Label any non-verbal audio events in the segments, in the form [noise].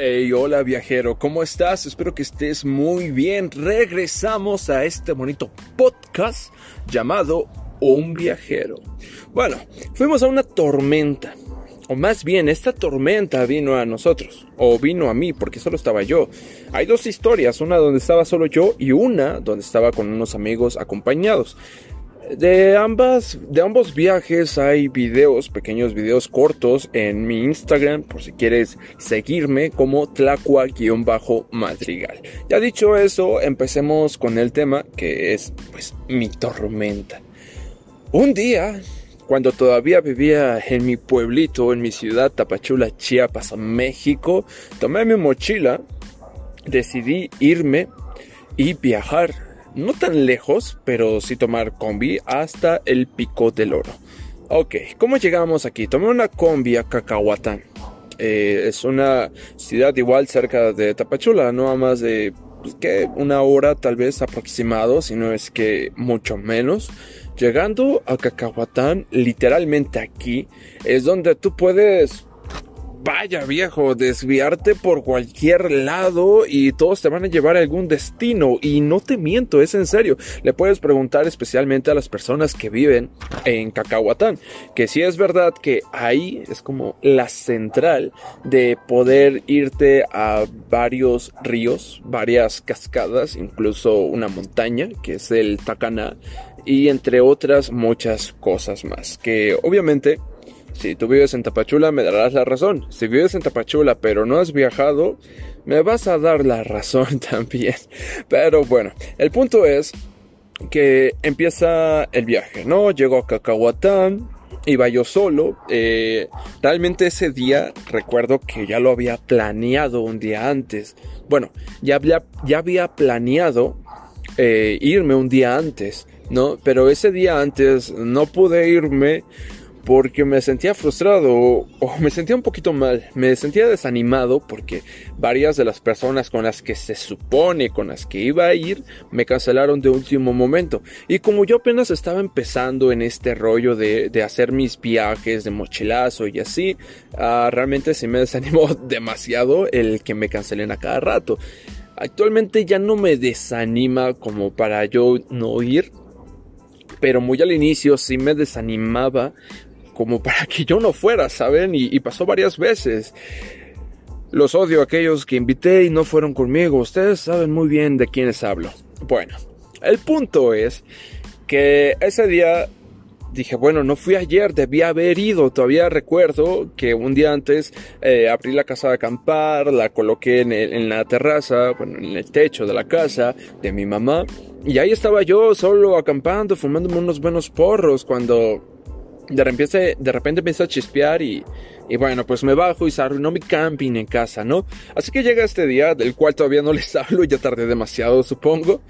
Hey, hola viajero, ¿cómo estás? Espero que estés muy bien. Regresamos a este bonito podcast llamado Un viajero. Bueno, fuimos a una tormenta. O más bien, esta tormenta vino a nosotros. O vino a mí, porque solo estaba yo. Hay dos historias, una donde estaba solo yo y una donde estaba con unos amigos acompañados. De ambas, de ambos viajes hay videos, pequeños videos cortos en mi Instagram, por si quieres seguirme como tlacua-madrigal. Ya dicho eso, empecemos con el tema que es, pues, mi tormenta. Un día, cuando todavía vivía en mi pueblito, en mi ciudad Tapachula, Chiapas, México, tomé mi mochila, decidí irme y viajar no tan lejos, pero sí tomar combi hasta el Pico del Oro. Ok, ¿cómo llegamos aquí? Tomé una combi a Cacahuatán. Eh, es una ciudad igual cerca de Tapachula, no a más de pues, una hora tal vez aproximado, si no es que mucho menos. Llegando a Cacahuatán, literalmente aquí, es donde tú puedes vaya viejo, desviarte por cualquier lado y todos te van a llevar a algún destino. Y no te miento, es en serio. Le puedes preguntar especialmente a las personas que viven en Cacahuatán, que si es verdad que ahí es como la central de poder irte a varios ríos, varias cascadas, incluso una montaña, que es el Tacaná, y entre otras muchas cosas más, que obviamente si tú vives en Tapachula, me darás la razón. Si vives en Tapachula, pero no has viajado, me vas a dar la razón [laughs] también. Pero bueno, el punto es que empieza el viaje, ¿no? Llego a Cacahuatán, iba yo solo. Eh, realmente ese día recuerdo que ya lo había planeado un día antes. Bueno, ya había, ya había planeado eh, irme un día antes, ¿no? Pero ese día antes no pude irme porque me sentía frustrado o, me sentía un poquito mal, me sentía desanimado porque varias de las personas con las que se supone con las que iba a ir me cancelaron de último momento y como yo apenas estaba empezando en este rollo de, hacer mis viajes de mochilazo y así, ah, realmente se me [laughs] desanimó demasiado el que me cancelen a cada rato. Actualmente ya no me desanima como para yo no ir, pero muy al inicio sí me desanimaba como para que yo no fuera, ¿saben? Y, pasó varias veces. Los odio a aquellos que invité y no fueron conmigo. Ustedes saben muy bien de quiénes hablo. Bueno, el punto es que ese día dije, bueno, no fui ayer, debía haber ido. Todavía recuerdo que un día antes eh, abrí la casa de acampar, la coloqué en, en, la terraza, bueno, en el techo de la casa de mi mamá. Y ahí estaba yo solo acampando, fumándome unos buenos porros cuando de repente, de repente empieza a chispear y, y bueno, pues me bajo y se arruinó mi camping en casa, ¿no? Así que llega este día, del cual todavía no [laughs] les hablo, ya tardé demasiado, supongo.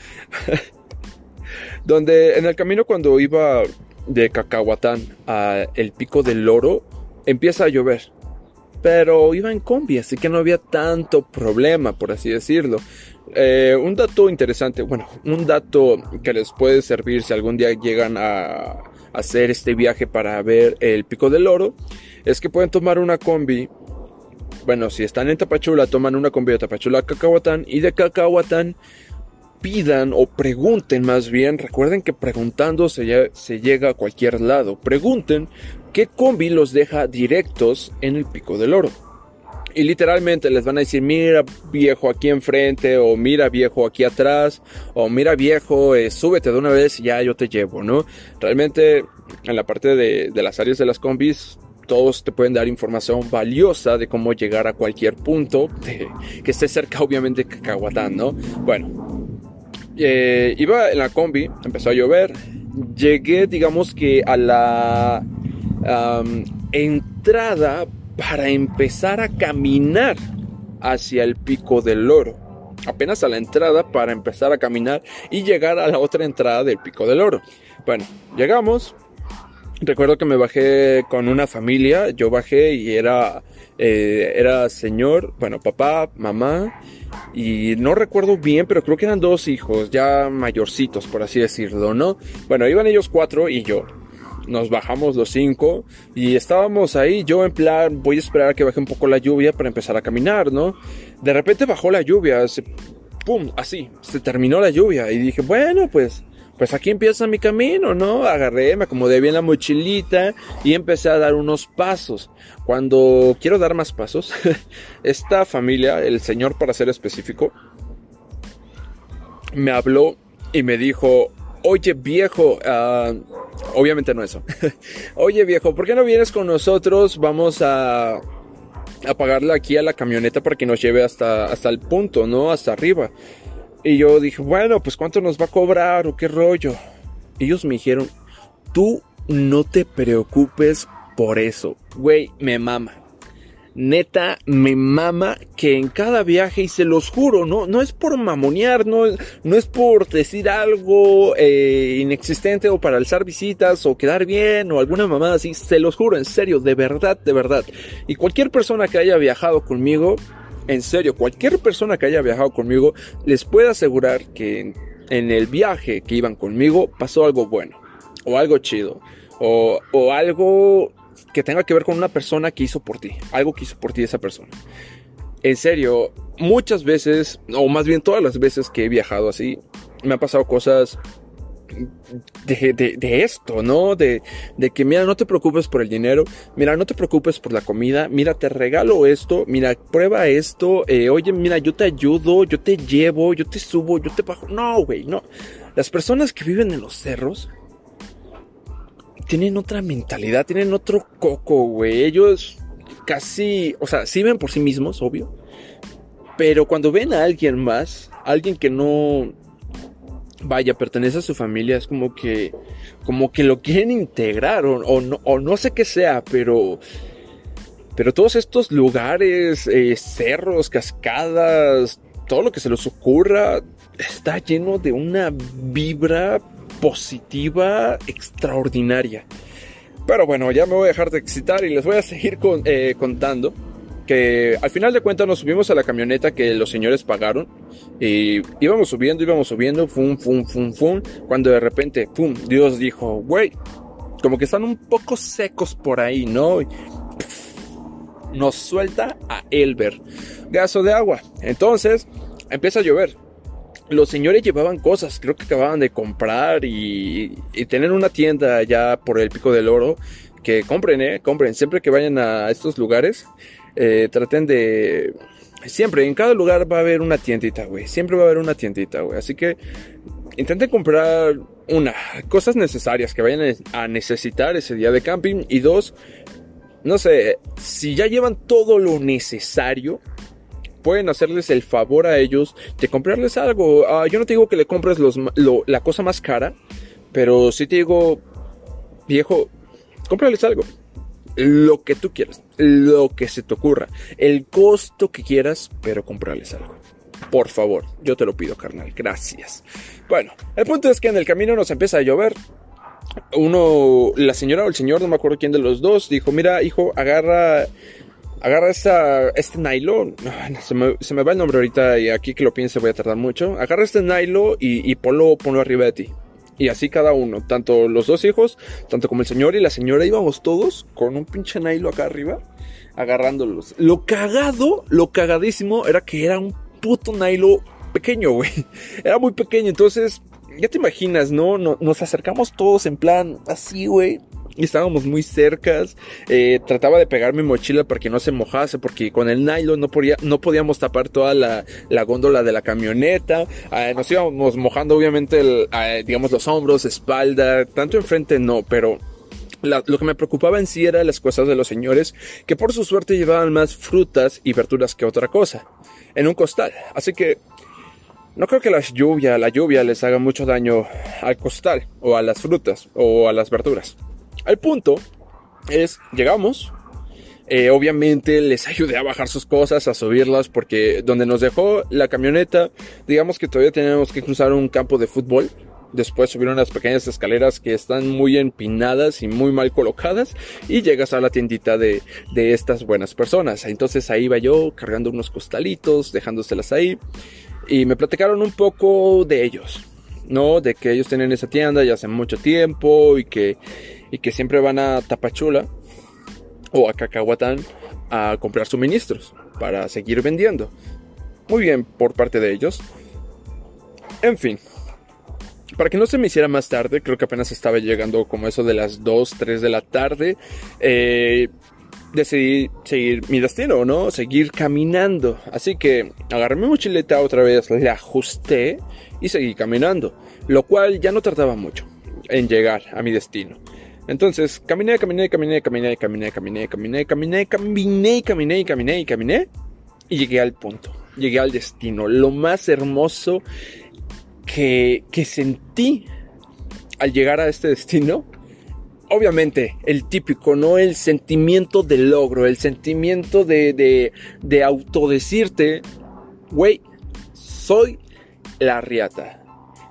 [laughs] donde en el camino cuando iba de Cacahuatán a el pico del loro, empieza a llover. Pero iba en combi, así que no había tanto problema, por así decirlo. Eh, un dato interesante, bueno, un dato que les puede servir si algún día llegan a hacer este viaje para ver el Pico del Oro, es que pueden tomar una combi. Bueno, si están en Tapachula, toman una combi de Tapachula a Cacahuatán y de Cacahuatán pidan o pregunten más bien, recuerden que preguntando se, se, llega a cualquier lado, pregunten qué combi los deja directos en el Pico del Oro. Y literalmente les van a decir, mira viejo aquí enfrente, o mira viejo aquí atrás, o mira viejo, eh, súbete de una vez y ya yo te llevo, ¿no? Realmente en la parte de, las áreas de las combis, todos te pueden dar información valiosa de cómo llegar a cualquier punto que esté cerca obviamente de Cacahuatán, ¿no? Bueno, eh, iba en la combi, empezó a llover, llegué digamos que a la entrada para empezar a caminar hacia el pico del loro. Apenas a la entrada para empezar a caminar y llegar a la otra entrada del pico del oro. Bueno, llegamos. Recuerdo que me bajé con una familia. Yo bajé y era, eh, era señor, bueno, papá, mamá. Y no recuerdo bien, pero creo que eran dos hijos, ya mayorcitos, por así decirlo, ¿no? Bueno, iban ellos cuatro y yo. Nos bajamos los cinco y estábamos ahí, yo en plan, voy a esperar a que baje un poco la lluvia para empezar a caminar, ¿no? De repente bajó la lluvia, pum, así, se terminó la lluvia y dije, bueno, pues pues aquí empieza mi camino, ¿no? Agarré, me acomodé bien la mochilita y empecé a dar unos pasos. Cuando quiero dar más pasos, [laughs] esta familia, el señor para ser específico, me habló y me dijo, oye viejo, uh, obviamente no eso, [laughs] oye viejo, ¿por qué no vienes con nosotros? Vamos a, a pagarle aquí a la camioneta para que nos lleve hasta, hasta el punto, ¿no? Hasta arriba. Y yo dije, bueno, pues cuánto nos va a cobrar o qué rollo. Ellos me dijeron, tú no te preocupes por eso. Güey, me mama. Neta, me mama que en cada viaje, y se los juro, no, no es por mamonear, no, no es por decir algo eh, inexistente o para alzar visitas o quedar bien o alguna mamada así, se los juro, en serio, de verdad, de verdad. Y cualquier persona que haya viajado conmigo, en serio, cualquier persona que haya viajado conmigo les puede asegurar que en, el viaje que iban conmigo pasó algo bueno, o algo chido, o, o algo que tenga que ver con una persona que hizo por ti, algo que hizo por ti esa persona. En serio, muchas veces, o más bien todas las veces que he viajado así, me han pasado cosas de, esto, ¿no? De, que, mira, no te preocupes por el dinero, mira, no te preocupes por la comida, mira, te regalo esto, mira, prueba esto, eh, oye, mira, yo te ayudo, yo te llevo, yo te subo, yo te bajo. No, güey, no. Las personas que viven en los cerros tienen otra mentalidad, tienen otro coco, güey. Ellos casi, o sea, sí ven por sí mismos, obvio. Pero cuando ven a alguien más, alguien que no, vaya, pertenece a su familia, es como que, como que lo quieren integrar o, no, o no sé qué sea, pero, pero todos estos lugares, eh, cerros, cascadas, todo lo que se les ocurra, está lleno de una vibra positiva extraordinaria. Pero bueno, ya me voy a dejar de excitar y les voy a seguir eh, contando que al final de cuentas nos subimos a la camioneta que los señores pagaron y íbamos subiendo, íbamos subiendo, fum, fum, fum, fum, cuando de repente, pum, Dios dijo, güey, como que están un poco secos por ahí, ¿no? nos suelta a Elber, gaso de agua. Entonces, empieza a llover. Los señores llevaban cosas, creo que acababan de comprar y, y tener una tienda ya por el pico del oro. Que compren, eh, compren. Siempre que vayan a estos lugares, eh, traten de... Siempre, en cada lugar va a haber una tiendita, güey. Siempre va a haber una tiendita, güey. Así que intenten comprar una, cosas necesarias que vayan a necesitar ese día de camping. Y dos, no sé, si ya llevan todo lo necesario, pueden hacerles el favor a ellos de comprarles algo. Ah, yo no te digo que le compres los, la cosa más cara, pero sí te digo, viejo, cómprales algo lo que tú quieras, lo que se te ocurra, el costo que quieras, pero comprarles algo. Por favor, yo te lo pido, carnal, gracias. Bueno, el punto es que en el camino nos empieza a llover. Uno, la señora o el señor, no me acuerdo quién de los dos, dijo, mira, hijo, agarra agarra este nylon. Se me, se me, va el nombre ahorita y aquí que lo piense voy a tardar mucho. Agarra este nylon y, y ponlo, ponlo arriba de ti. Y así cada uno, tanto los dos hijos, tanto como el señor y la señora, íbamos todos con un pinche nailo acá arriba, agarrándolos. Lo cagado, lo cagadísimo era que era un puto nailo pequeño, güey. [laughs] Era muy pequeño, entonces, ya te imaginas, ¿no? Nos acercamos todos en plan así, güey y estábamos muy cercas. Eh, trataba de pegar mi mochila para que no se mojase, porque con el nylon no, podía, no podíamos tapar toda la, góndola de la camioneta. Eh, nos íbamos mojando, obviamente, eh, digamos, los hombros, espalda, tanto enfrente no, pero lo que me preocupaba en sí era las cosas de los señores, que por su suerte llevaban más frutas y verduras que otra cosa, en un costal. Así que no creo que la lluvia, la lluvia les haga mucho daño al costal, o a las frutas, o a las verduras. El punto es, llegamos, eh, obviamente les [laughs] ayudé a bajar sus cosas, a subirlas, porque donde nos dejó la camioneta, digamos que todavía teníamos que cruzar un campo de fútbol. Después subieron unas pequeñas escaleras que están muy empinadas y muy mal colocadas y llegas a la tiendita de, de estas buenas personas. Entonces ahí iba yo cargando unos costalitos, dejándoselas ahí y me platicaron un poco de ellos ¿no? De que ellos tienen esa tienda ya hace mucho tiempo y que, y que siempre van a Tapachula o a Cacahuatán a comprar suministros para seguir vendiendo. Muy bien por parte de ellos. En fin, para que no se me hiciera más tarde, creo que apenas estaba llegando como eso de las 2, 3 de la tarde, eh, decidí seguir mi destino, ¿no? Seguir caminando. Así que agarré mi mochileta otra vez, la ajusté y seguí caminando. Lo cual ya no tardaba mucho en llegar a mi destino. Entonces, caminé, caminé, caminé, caminé, caminé, caminé, caminé, caminé, caminé, caminé, caminé, caminé y llegué al punto. Llegué al destino. Lo más hermoso que, que sentí al llegar a este destino obviamente, el típico, ¿no? El sentimiento de logro, el sentimiento de, de, de autodecirte, güey, soy la riata.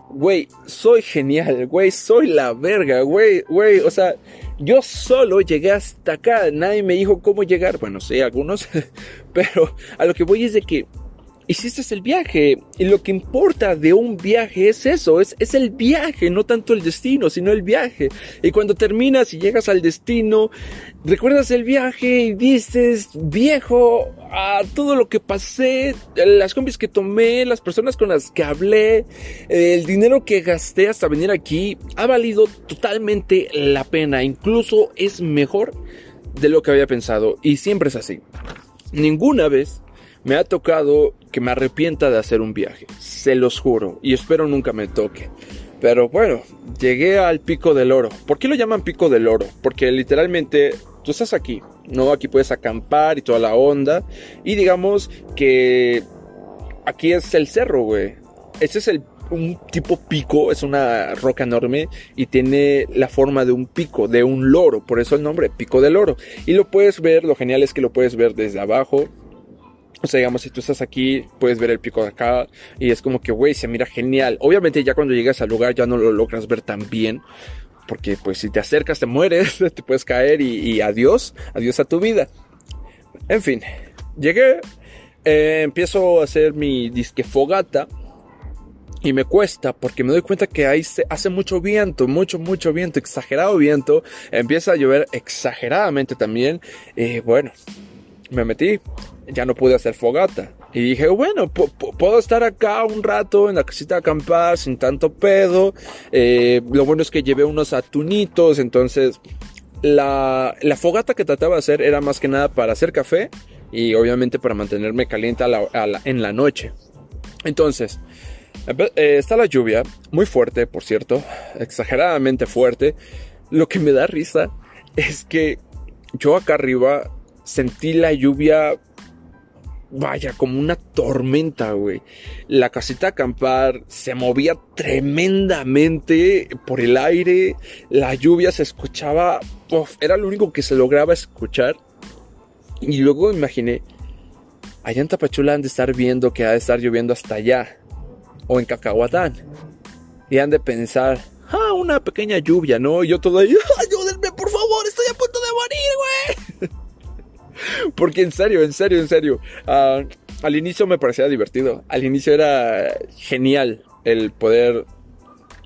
Güey, soy genial, güey, soy la verga, güey, güey, o sea, yo solo llegué hasta acá, nadie me dijo cómo llegar, bueno, sí, algunos, [laughs] pero a lo que voy es de que hiciste el viaje. Y lo que importa de un viaje es eso, es, es el viaje, no tanto el destino, sino el viaje. Y cuando terminas y llegas al destino, recuerdas el viaje y dices, viejo, a todo lo que pasé, las combis que tomé, las personas con las que hablé, el dinero que gasté hasta venir aquí, ha valido totalmente la pena. Incluso es mejor de lo que había pensado. Y siempre es así. Ninguna vez me ha tocado que me arrepienta de hacer un viaje, se los juro, y espero nunca me toque. Pero bueno, llegué al pico del oro. ¿Por qué lo llaman pico del oro? Porque literalmente tú estás aquí, ¿no? Aquí puedes acampar y toda la onda. Y digamos que aquí es el cerro, güey. Ese es el, un tipo pico, es una roca enorme y tiene la forma de un pico, de un loro. Por eso el nombre, pico del oro. Y lo puedes ver, lo genial es que lo puedes ver desde abajo, o sea, digamos, si tú estás aquí, puedes ver el pico de acá y es como que, güey, se mira genial. Obviamente ya cuando llegas al lugar ya no lo logras ver tan bien. Porque pues si te acercas te mueres, [laughs] te puedes caer y, adiós, adiós a tu vida. En fin, llegué, eh, empiezo a hacer mi disque fogata y me cuesta porque me doy cuenta que ahí hace mucho viento, mucho, mucho viento, exagerado viento. Empieza a llover exageradamente también. Eh, bueno, me metí, ya no pude hacer fogata. Y dije, bueno, puedo estar acá un rato en la casita de acampar sin tanto pedo. Eh, lo bueno es que llevé unos atunitos, entonces la, la, fogata que trataba de hacer era más que nada para hacer café y obviamente para mantenerme caliente en la noche. Entonces, eh, está la lluvia, muy fuerte, por cierto, exageradamente fuerte. Lo que me da risa es que yo acá arriba sentí la lluvia vaya, como una tormenta, güey. La casita de acampar se movía tremendamente por el aire, la lluvia se escuchaba, era lo único que se lograba escuchar. Y luego imaginé, allá en Tapachula han de estar viendo que ha de estar lloviendo hasta allá, o en Cacahuatán. Y han de pensar, ah, una pequeña lluvia, ¿no? Y yo todo ahí, [laughs] ayúdenme, Porque en serio, en serio, en serio. Ah, al inicio me parecía divertido. Al inicio era genial el poder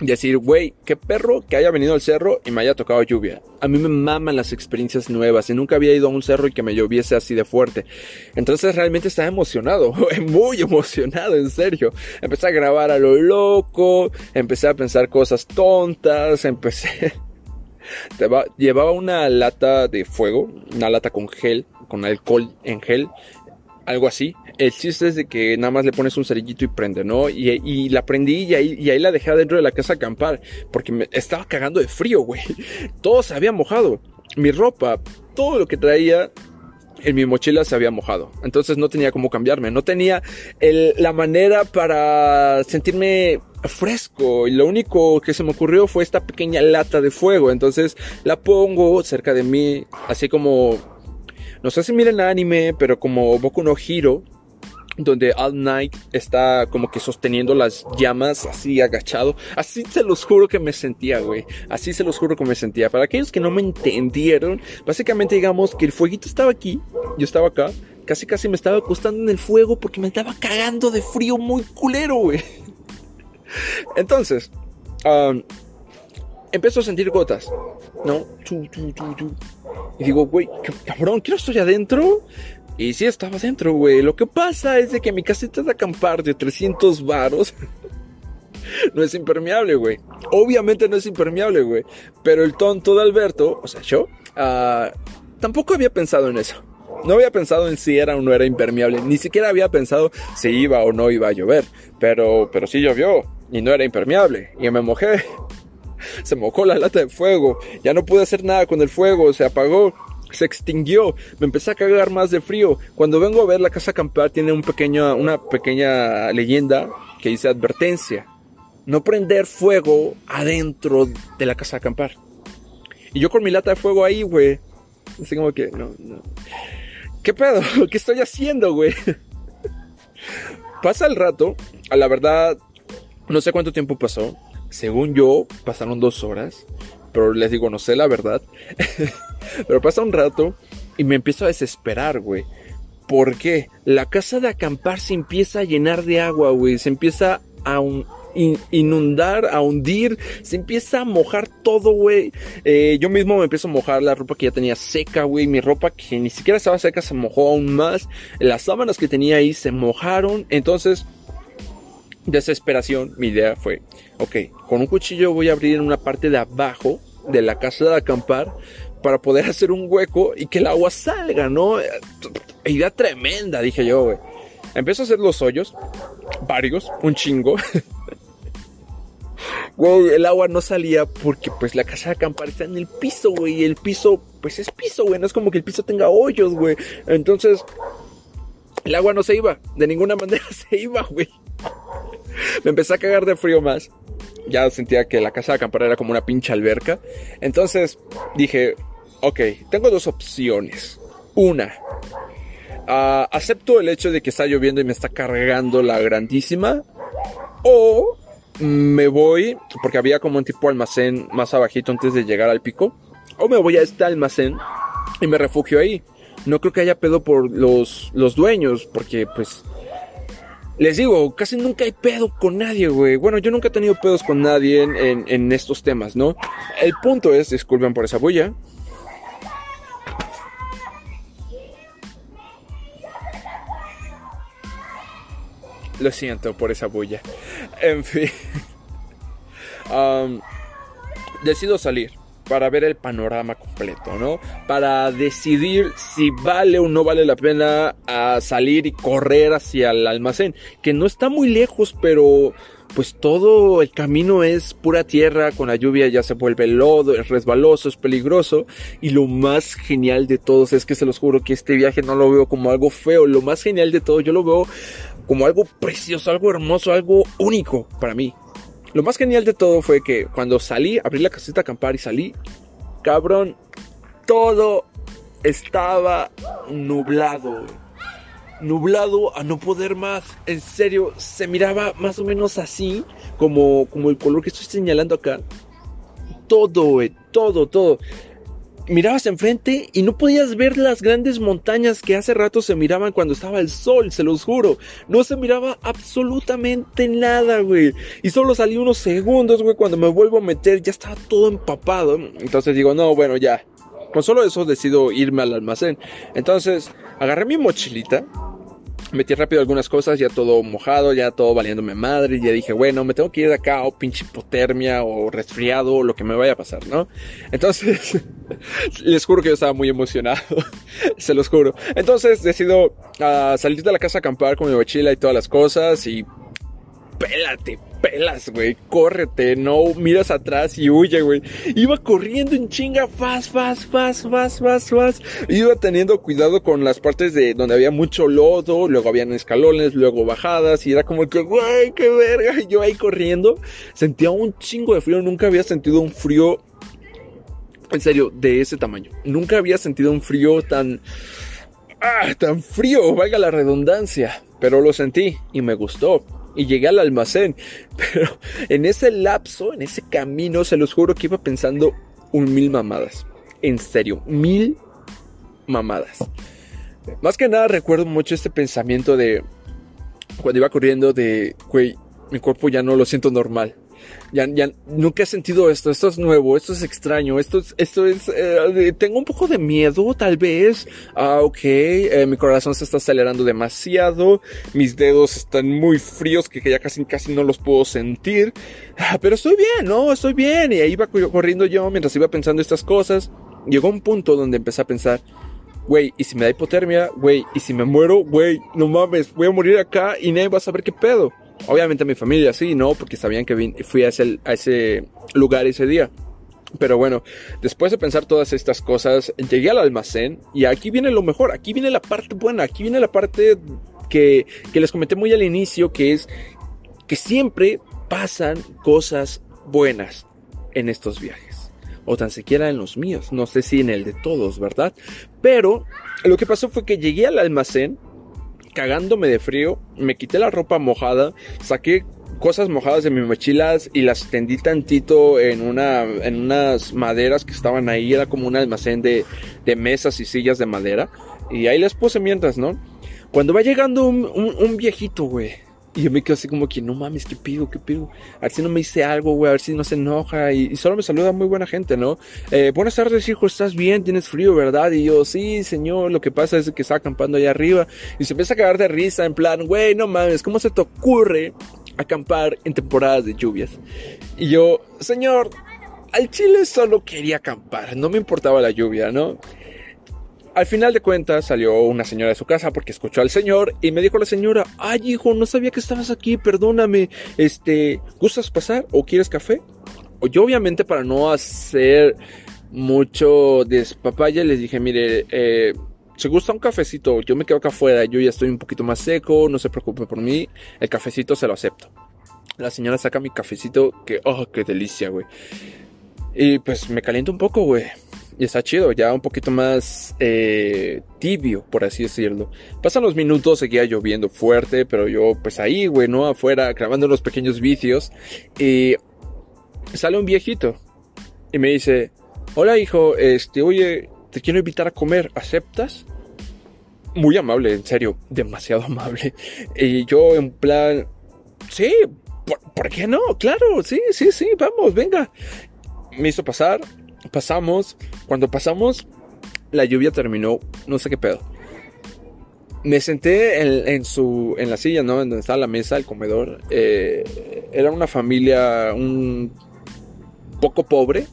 decir, güey, qué perro que haya venido al cerro y me haya tocado lluvia. A mí me maman las experiencias nuevas y nunca había ido a un cerro y que me lloviese así de fuerte. Entonces realmente estaba emocionado, [laughs] muy emocionado, en serio. Empecé a grabar a lo loco, empecé a pensar cosas tontas, empecé... [laughs] llevaba una lata de fuego, una lata con gel con alcohol en gel, algo así. El chiste es de que nada más le pones un cerillito y prende, ¿no? Y, la prendí y ahí, la dejé adentro de la casa a acampar, porque me estaba cagando de frío, güey. [laughs] Todo se había mojado. Mi ropa, todo lo que traía en mi mochila se había mojado. Entonces no tenía cómo cambiarme. No tenía la manera para sentirme fresco. Y lo único que se me ocurrió fue esta pequeña lata de fuego. Entonces la pongo cerca de mí, así como no sé si miren anime, pero como Boku no Hiro, donde All Night está como que sosteniendo las llamas así agachado. Así se los juro que me sentía, güey. Así se los juro que me sentía. Para aquellos que no me entendieron, básicamente digamos que el fueguito estaba aquí, yo estaba acá. Casi casi me estaba acostando en el fuego porque me estaba cagando de frío muy culero, güey. [laughs] Entonces, um, a sentir gotas, ¿no? Y digo, güey, cabrón, ¿qué no estoy adentro? Y sí estaba adentro, güey. Lo que pasa es de que mi caseta de acampar de 300 varos [laughs] no es impermeable, güey. Obviamente no es impermeable, güey. Pero el tonto de Alberto, o sea, yo, uh, tampoco había pensado en eso. No había pensado en si era o no era impermeable. Ni siquiera había pensado si iba o no iba a llover. Pero, pero sí llovió. Y no era impermeable. Y me mojé. [laughs] Se mojó la lata de fuego. Ya no pude hacer nada con el fuego. Se apagó. Se extinguió. Me empecé a cagar más de frío. Cuando vengo a ver la casa acampar tiene un pequeño, una pequeña leyenda que dice advertencia. No prender fuego adentro de la casa acampar. Y yo con mi lata de fuego ahí, güey. Así como que, no, no. ¿Qué pedo? [laughs] ¿Qué estoy haciendo, güey? [laughs] Pasa el rato, a la verdad, no sé cuánto tiempo pasó. Según yo, pasaron dos horas. Pero les digo, no sé la verdad. [laughs] pero pasa un rato y me empiezo a desesperar, güey. ¿Por qué? La casa de acampar se empieza a llenar de agua, güey. Se empieza a un, inundar, a hundir, se empieza a mojar todo, güey. Eh, yo mismo me empiezo a mojar la ropa que ya tenía seca, güey. Mi ropa que ni siquiera estaba seca se mojó aún más. Las sábanas que tenía ahí se mojaron. Entonces, desesperación, mi idea fue, ok, con un cuchillo voy a abrir una parte de abajo de la casa de acampar para poder [laughs] hacer un hueco y que el agua salga, ¿no? Idea tremenda, dije yo, güey. Empiezo a hacer los hoyos, varios, un chingo. [laughs] Güey, el agua no salía porque pues la casa de acampar está en el piso, güey. Y el piso, pues es piso, güey. No es como que el piso tenga hoyos, güey. Entonces, el agua no se iba. De ninguna [laughs] manera se iba, güey. Me empecé a cagar de frío más. Ya sentía que la casa de acampar era como una pinche alberca. Entonces dije, ok, tengo dos opciones. Una, uh, acepto el hecho de que está lloviendo y me está cargando la grandísima. O me voy, porque había como un tipo almacén más abajito antes de llegar al pico. O me voy a este almacén y me refugio ahí. No creo que haya pedo por los, los dueños, porque pues... Les digo, casi nunca hay pedo con nadie, güey. Bueno, yo nunca he tenido pedos con nadie en, estos temas, ¿no? El punto es, disculpen por esa bulla, Lo siento por esa bulla. En fin. [laughs] decido salir para ver el panorama completo, ¿no? Para decidir si vale o no vale la pena ah, salir y correr hacia el almacén, que no está muy lejos, pero pues todo el camino es pura tierra, con la lluvia ya se vuelve lodo, es resbaloso, es peligroso. Y lo más genial de todos es que se los juro que este viaje no lo veo como algo feo, lo más genial de todo yo lo veo como algo precioso, algo hermoso, algo único para mí. Lo más genial de todo fue que cuando salí, abrí la caseta a acampar y salí, cabrón, todo estaba nublado. Nublado a no poder más. En serio, se miraba más o menos así, como, como el color que estoy señalando acá. Todo, todo, todo mirabas enfrente y no podías ver las grandes montañas que hace rato se miraban cuando estaba el sol, se los juro. No se miraba absolutamente nada, güey. Y solo salí unos segundos, güey, cuando me vuelvo a meter ya estaba todo empapado. Entonces digo, no, bueno, ya. Con solo eso decido irme al almacén. Entonces agarré mi mochilita, metí rápido algunas cosas, ya todo mojado, ya todo valiéndome madre, y ya dije, bueno, me tengo que ir de acá, o pinche hipotermia, o resfriado, o lo que me vaya a pasar, ¿no? Entonces, [laughs] les juro que yo estaba muy emocionado, [laughs] se los juro. Entonces, decido uh, salir de la casa a acampar con mi mochila y todas las cosas, y pélate, pelas, güey. Córrete, no miras atrás y huye, güey. Iba corriendo en chinga, fast, fast, fast, fast, fast, fast. Iba teniendo cuidado con las partes de donde había mucho lodo, luego habían escalones, luego bajadas, y era como que, güey, qué verga. Y yo ahí corriendo, sentía un chingo de frío. Nunca había sentido un frío, en serio, de ese tamaño. Nunca había sentido un frío tan. Ah, tan frío, valga la redundancia. Pero lo sentí y me gustó y llegué al almacén. [laughs] Pero en ese lapso, en ese camino, se los juro que iba pensando un mil mamadas. En serio, mil mamadas. Más que nada recuerdo mucho este pensamiento de cuando iba corriendo de, güey, mi cuerpo ya no lo siento normal. Ya, ya nunca he sentido esto, esto es nuevo, esto es extraño, esto es, esto es, eh, tengo un poco de miedo tal vez, ah, ok, eh, mi corazón se está acelerando demasiado, mis dedos están muy fríos que, ya casi, casi no los puedo sentir, ah, pero estoy bien, ¿no? Estoy bien, y ahí iba corriendo yo mientras iba pensando estas cosas, llegó un punto donde empecé a pensar, güey, ¿y si me da hipotermia? Güey, ¿y si me muero? Güey, no mames, voy a morir acá y nadie va a saber qué pedo. Obviamente mi familia sí, ¿no? Porque sabían que fui a ese, a ese lugar ese día. Pero bueno, después de pensar todas estas cosas, llegué al almacén y aquí viene lo mejor, aquí viene la parte buena, aquí viene la parte que, que les comenté muy al inicio, que es que siempre pasan cosas buenas en estos viajes. O tan siquiera en los míos, no sé si en el de todos, ¿verdad? Pero lo que pasó fue que llegué al almacén cagándome de frío, me quité la ropa mojada, saqué cosas mojadas de mis mochilas y las tendí tantito en una en unas maderas que estaban ahí, era como un almacén de, de mesas y sillas de madera y ahí las puse mientras, ¿no? Cuando va llegando un, un viejito, güey, y yo me quedo así como que, no mames, ¿qué pido? ¿Qué pido? A ver si no me dice algo, güey, a ver si no se enoja. Y, solo me saluda muy buena gente, ¿no? Eh, buenas tardes, hijo, ¿estás bien? ¿Tienes frío, verdad? Y yo, sí, señor, lo que pasa es que está acampando allá arriba. Y se empieza a cagar de risa, en plan, güey, no mames, ¿cómo se te ocurre acampar en temporadas de lluvias? Y yo, señor, al chile solo quería acampar, no me importaba la lluvia, ¿no? Al final de cuentas salió una señora de su casa porque escuchó al señor y me dijo la señora, ay hijo, no sabía que estabas aquí, perdóname, este, ¿gustas pasar o quieres café? Yo obviamente para no hacer mucho despapaya les dije, mire, eh, si gusta un cafecito, yo me quedo acá afuera, yo ya estoy un poquito más seco, no se preocupe por mí, el cafecito se lo acepto. La señora saca mi cafecito, que, oh, qué delicia, güey. Y pues me caliento un poco, güey. Y está chido, ya un poquito más eh, tibio, por así decirlo. Pasan los minutos, seguía lloviendo fuerte, pero yo pues ahí, güey, ¿no? Afuera, grabando los pequeños vicios. Y sale un viejito y me dice, hola hijo, este, oye, te quiero invitar a comer, ¿aceptas? Muy amable, en serio, demasiado amable. Y yo en plan, sí, ¿por, ¿por qué no? Claro, sí, sí, sí, vamos, venga. Me hizo pasar, pasamos, cuando pasamos, la lluvia terminó, no sé qué pedo. Me senté en, su, en la silla, ¿no? En donde estaba la mesa, el comedor. Eh, era una familia un poco pobre.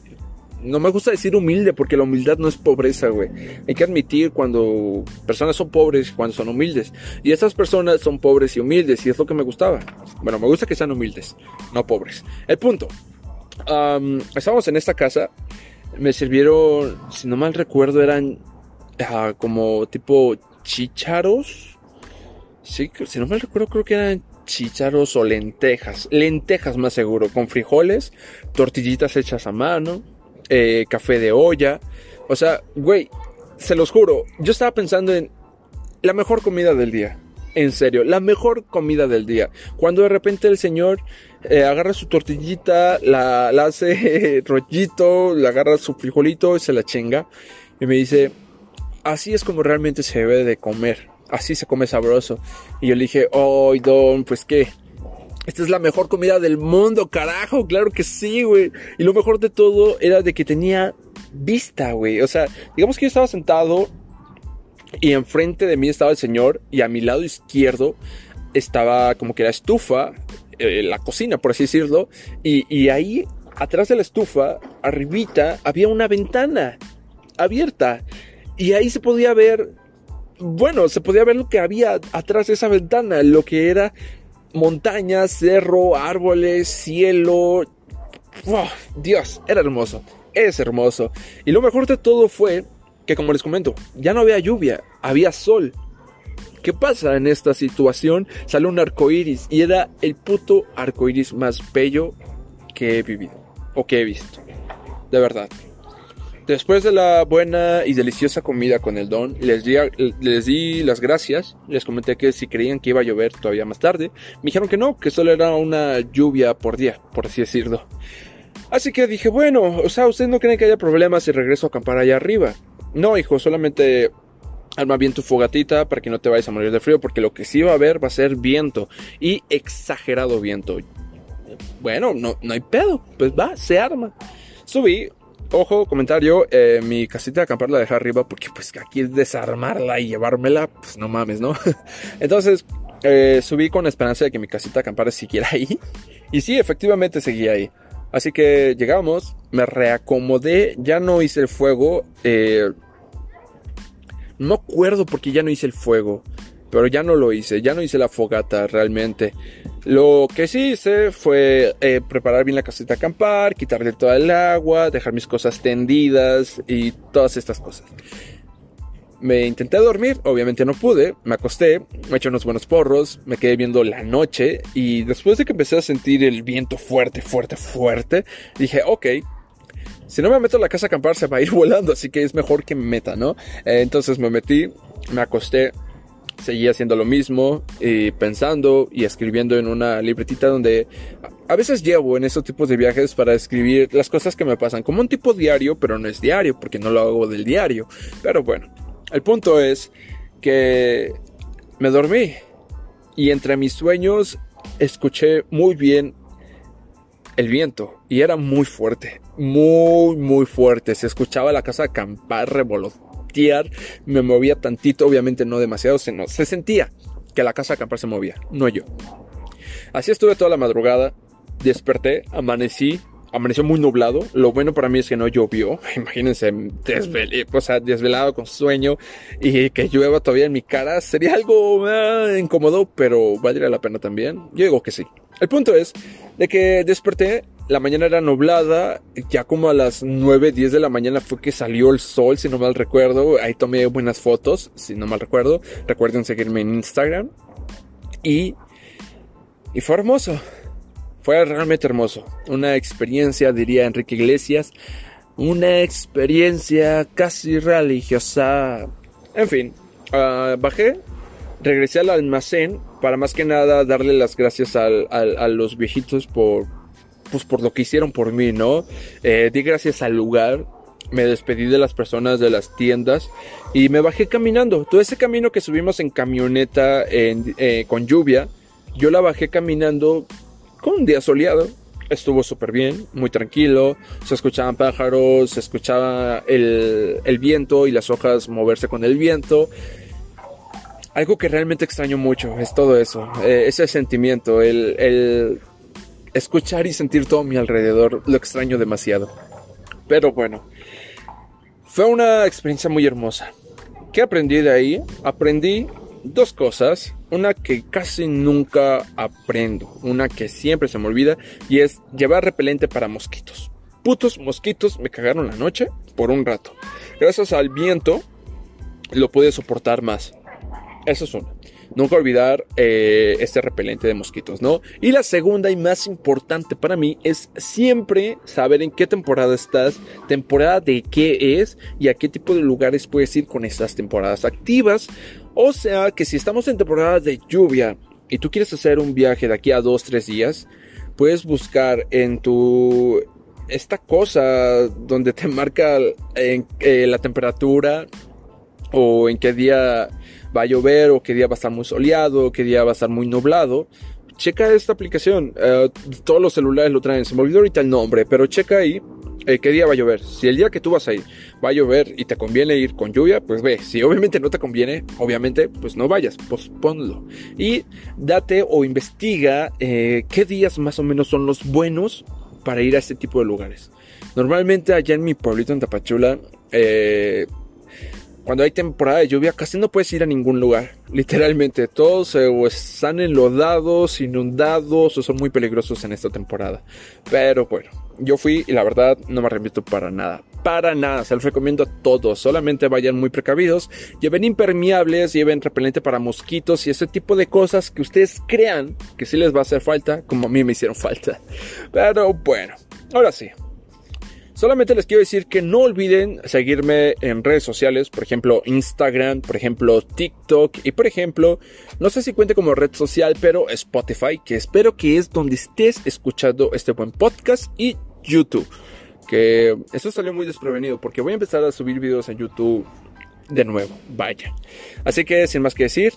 No me gusta decir humilde porque la humildad no es pobreza, güey. Hay que admitir cuando personas son pobres cuando son humildes. Y estas personas son pobres y humildes y es lo que me gustaba. Bueno, me gusta que sean humildes, no pobres. El punto. estamos en esta casa me sirvieron, si no mal recuerdo, eran ah, como tipo chícharos. Sí, si no mal recuerdo, creo que eran chícharos o lentejas. Lentejas más seguro, con frijoles, tortillitas hechas a mano, eh, café de olla. O sea, güey, se los juro, yo estaba pensando en la mejor comida del día. En serio, la mejor comida del día. Cuando de repente el señor eh, agarra su tortillita, la, hace [laughs] rollito, le agarra su frijolito y se la chinga. Y me dice, así es como realmente se debe de comer. Así se come sabroso. Y yo le dije, oh, don, pues qué. Esta es la mejor comida del mundo, carajo. Claro que sí, güey. Y lo mejor de todo era de que tenía vista, güey. O sea, digamos que yo estaba sentado y enfrente de mí estaba el señor y a mi lado izquierdo estaba como que la estufa eh, la cocina, por así decirlo, y, ahí, atrás de la estufa, arribita, había una ventana abierta, y ahí se podía ver, bueno, se podía ver lo que había atrás de esa ventana, lo que era montañas, cerro, árboles, cielo. Dios, era hermoso, es hermoso. Y lo mejor de todo fue que, como les comento, ya no había lluvia, había sol. ¿Qué pasa en esta situación? Sale un arco iris y era el puto arco iris más bello que he vivido o que he visto. De verdad. Después de la buena y deliciosa comida con el don, les di, les di las gracias. Les comenté que si creían que iba a llover todavía más tarde, me dijeron que no, que solo era una lluvia por día, por así decirlo. Así que dije, bueno, o sea, ¿ustedes no creen que haya problemas si regreso a acampar allá arriba? No, hijo, solamente Arma bien tu fogatita para que no te vayas a morir de frío, porque lo que sí va a haber va a ser viento y exagerado viento. Bueno, no, no hay pedo, pues va, se arma. Subí, ojo, comentario, eh, mi casita de acampar la dejé arriba porque pues aquí es desarmarla y llevármela, pues no mames, ¿no? [laughs] Entonces, eh, subí con esperanza de que mi casita de acampar siguiera ahí. [laughs] Y sí, efectivamente seguía ahí. Así que llegamos, me reacomodé, ya no hice el fuego. Eh, no acuerdo porque ya no hice el fuego. Pero ya no lo hice, ya no hice la fogata realmente. Lo que sí hice fue eh, preparar bien la casita a acampar, quitarle toda el agua, dejar mis cosas tendidas y todas estas cosas. Me intenté dormir, obviamente no pude, me acosté, me eché unos buenos porros, me quedé viendo la noche y después de que empecé a sentir el viento fuerte, fuerte, fuerte, dije, ok, si no me meto en la casa a acampar se va a ir [laughs] volando, así que es mejor que me meta, ¿no? Eh, entonces me metí, me acosté, seguí haciendo lo mismo y pensando y escribiendo en una libretita donde a veces llevo en esos tipos de viajes para escribir las cosas que me pasan como un tipo diario, pero no es diario porque no lo hago del diario. Pero bueno, el punto es que me dormí y entre mis sueños escuché muy bien el viento y era muy fuerte, muy, muy fuerte. Se escuchaba la casa acampar, revolotear, me movía tantito, obviamente no demasiado, se, se sentía que la casa acampar se movía, no yo. Así estuve toda la madrugada, desperté, amanecí, amaneció muy nublado. Lo bueno para mí es que no llovió. [laughs] Imagínense, o sea, desvelado con sueño y que llueva todavía en mi cara. Sería algo ah, incómodo, pero valdría la pena también. Yo digo que sí. El punto es de que desperté, la mañana era nublada, ya como a las 9, 10 de la mañana fue que salió el sol, si no mal recuerdo. Ahí tomé buenas fotos, si no mal recuerdo. Recuerden seguirme en Instagram. Y, y fue hermoso. Fue realmente hermoso. Una experiencia, diría Enrique Iglesias. Una experiencia casi religiosa. En fin, uh, bajé, regresé al almacén para más que nada darle las gracias al, a los viejitos por, pues por lo que hicieron por mí, ¿no? Eh, di gracias al lugar, me despedí de las personas de las tiendas y me bajé caminando. Todo ese camino que subimos en camioneta eh, con lluvia, yo la bajé caminando con un día soleado. Estuvo súper bien, muy tranquilo. Se escuchaban pájaros, se escuchaba el, el viento y las hojas moverse con el viento algo que realmente extraño mucho es todo eso, eh, ese sentimiento, el, escuchar y sentir todo a mi alrededor, lo extraño demasiado. Pero bueno, fue una experiencia muy hermosa. ¿Qué aprendí de ahí? Aprendí dos cosas. Una que casi nunca aprendo, una que siempre se me olvida, y es llevar repelente para mosquitos. Putos mosquitos me cagaron la noche por un rato. Gracias al viento lo pude soportar más. Eso es una. Nunca olvidar eh, este repelente de mosquitos, ¿no? Y la segunda y más importante para mí es siempre saber en qué temporada estás, temporada de qué es y a qué tipo de lugares puedes ir con estas temporadas activas. O sea que si estamos en temporada de lluvia y tú quieres hacer un viaje de aquí a dos, tres días, puedes buscar en tu esta cosa donde te marca en, eh, la temperatura o en qué día va a llover o qué día va a estar muy soleado, qué día va a estar muy nublado. Checa esta aplicación. Eh, todos los celulares lo traen. Se me olvidó ahorita el nombre, pero checa ahí eh, qué día va a llover. Si el día que tú vas a ir va a llover y te conviene ir con lluvia, pues ve. Si obviamente no te conviene, obviamente, pues no vayas, ponlo. Y date o investiga eh, qué días más o menos son los buenos para ir a este tipo de lugares. Normalmente allá en mi pueblito en Tapachula, cuando hay temporada de lluvia casi no puedes ir a ningún lugar. Literalmente todos están enlodados, inundados o son muy peligrosos en esta temporada. Pero bueno, yo fui y la verdad no me arrepiento para nada. Para nada, se los recomiendo a todos. Solamente vayan muy precavidos, lleven impermeables, lleven repelente para mosquitos y ese tipo de cosas que ustedes crean que sí les va a hacer falta, como a mí me hicieron falta. Pero bueno, ahora sí, Solamente les quiero decir que no olviden seguirme en redes sociales, por ejemplo Instagram, por ejemplo TikTok y por ejemplo, no sé si cuente como red social, pero Spotify, que espero que es donde estés escuchando este buen podcast y YouTube. Que eso salió muy desprevenido porque voy a empezar a subir videos en YouTube de nuevo, vaya. Así que sin más que decir,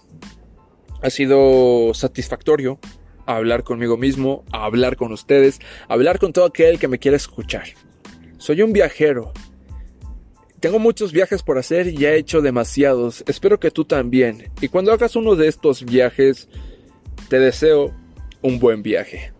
ha sido satisfactorio hablar conmigo mismo, hablar con ustedes, hablar con todo aquel que me quiera escuchar. Soy un viajero. Tengo muchos viajes por hacer y he hecho demasiados. Espero que tú también. Y cuando hagas uno de estos viajes, te deseo un buen viaje.